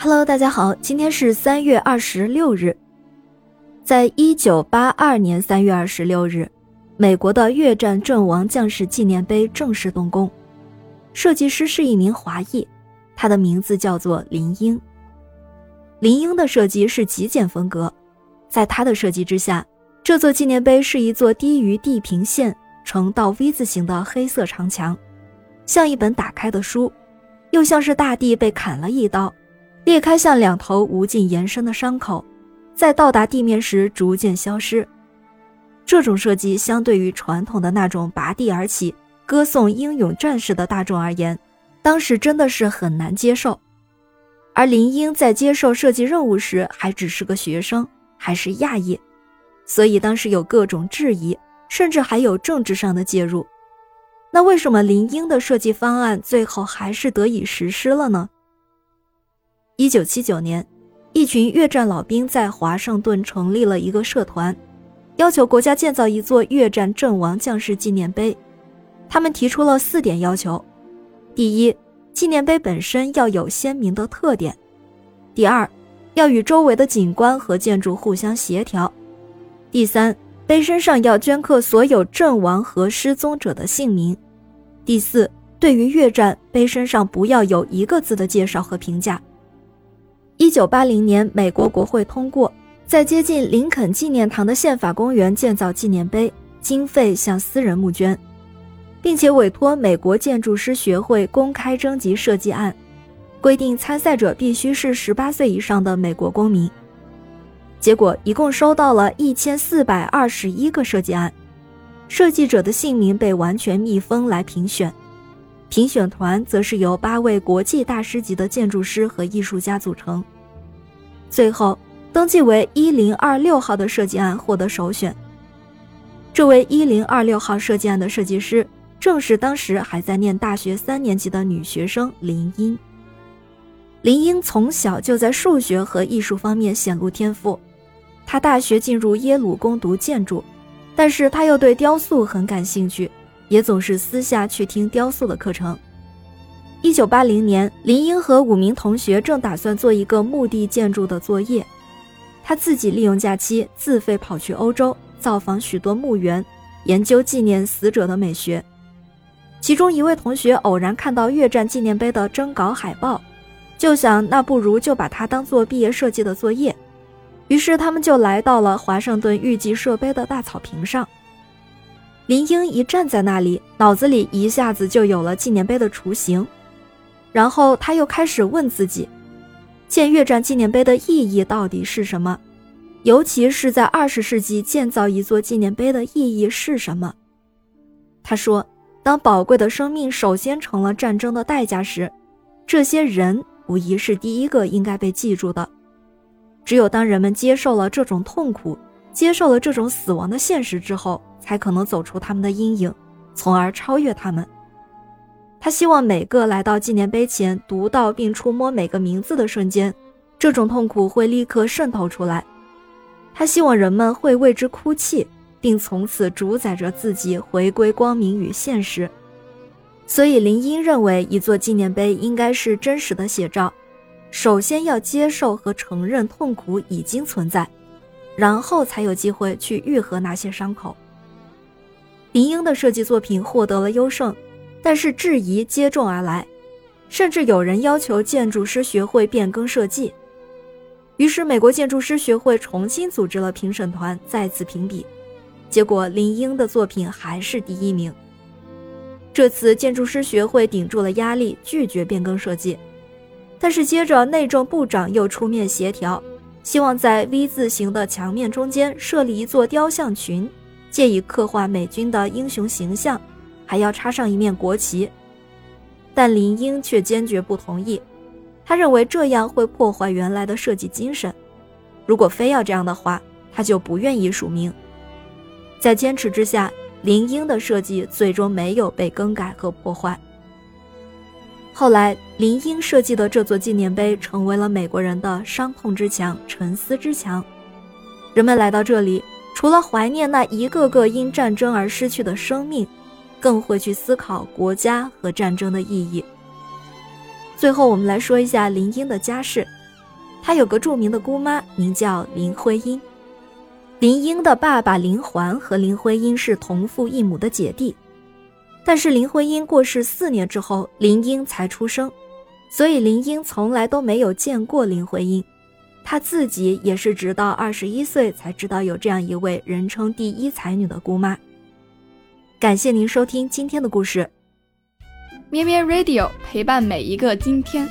Hello，大家好，今天是三月二十六日。在一九八二年三月二十六日，美国的越战阵亡将士纪念碑正式动工，设计师是一名华裔，他的名字叫做林英。林英的设计是极简风格，在他的设计之下，这座纪念碑是一座低于地平线、呈倒 V 字形的黑色长墙，像一本打开的书。又像是大地被砍了一刀，裂开向两头无尽延伸的伤口，在到达地面时逐渐消失。这种设计相对于传统的那种拔地而起、歌颂英勇战士的大众而言，当时真的是很难接受。而林英在接受设计任务时还只是个学生，还是亚裔，所以当时有各种质疑，甚至还有政治上的介入。那为什么林英的设计方案最后还是得以实施了呢？一九七九年，一群越战老兵在华盛顿成立了一个社团，要求国家建造一座越战阵亡将士纪念碑。他们提出了四点要求：第一，纪念碑本身要有鲜明的特点；第二，要与周围的景观和建筑互相协调；第三，碑身上要镌刻所有阵亡和失踪者的姓名。第四，对于越战，碑身上不要有一个字的介绍和评价。一九八零年，美国国会通过，在接近林肯纪念堂的宪法公园建造纪念碑，经费向私人募捐，并且委托美国建筑师学会公开征集设计案，规定参赛者必须是十八岁以上的美国公民。结果一共收到了一千四百二十一个设计案，设计者的姓名被完全密封来评选，评选团则是由八位国际大师级的建筑师和艺术家组成。最后登记为一零二六号的设计案获得首选。这位一零二六号设计案的设计师正是当时还在念大学三年级的女学生林英。林英从小就在数学和艺术方面显露天赋。他大学进入耶鲁攻读建筑，但是他又对雕塑很感兴趣，也总是私下去听雕塑的课程。一九八零年，林英和五名同学正打算做一个墓地建筑的作业，他自己利用假期自费跑去欧洲，造访许多墓园，研究纪念死者的美学。其中一位同学偶然看到越战纪念碑的征稿海报，就想那不如就把它当做毕业设计的作业。于是他们就来到了华盛顿预计设碑的大草坪上。林英一站在那里，脑子里一下子就有了纪念碑的雏形。然后他又开始问自己：建越战纪念碑的意义到底是什么？尤其是在二十世纪建造一座纪念碑的意义是什么？他说：“当宝贵的生命首先成了战争的代价时，这些人无疑是第一个应该被记住的。”只有当人们接受了这种痛苦，接受了这种死亡的现实之后，才可能走出他们的阴影，从而超越他们。他希望每个来到纪念碑前读到并触摸每个名字的瞬间，这种痛苦会立刻渗透出来。他希望人们会为之哭泣，并从此主宰着自己回归光明与现实。所以，林英认为一座纪念碑应该是真实的写照。首先要接受和承认痛苦已经存在，然后才有机会去愈合那些伤口。林英的设计作品获得了优胜，但是质疑接踵而来，甚至有人要求建筑师学会变更设计。于是，美国建筑师学会重新组织了评审团，再次评比，结果林英的作品还是第一名。这次建筑师学会顶住了压力，拒绝变更设计。但是接着，内政部长又出面协调，希望在 V 字形的墙面中间设立一座雕像群，借以刻画美军的英雄形象，还要插上一面国旗。但林英却坚决不同意，他认为这样会破坏原来的设计精神。如果非要这样的话，他就不愿意署名。在坚持之下，林英的设计最终没有被更改和破坏。后来，林英设计的这座纪念碑成为了美国人的伤痛之墙、沉思之墙。人们来到这里，除了怀念那一个个因战争而失去的生命，更会去思考国家和战争的意义。最后，我们来说一下林英的家世。她有个著名的姑妈，名叫林徽因。林英的爸爸林环和林徽因是同父异母的姐弟，但是林徽因过世四年之后，林英才出生，所以林英从来都没有见过林徽因。她自己也是直到二十一岁才知道有这样一位人称第一才女的姑妈。感谢您收听今天的故事，咩咩 Radio 陪伴每一个今天。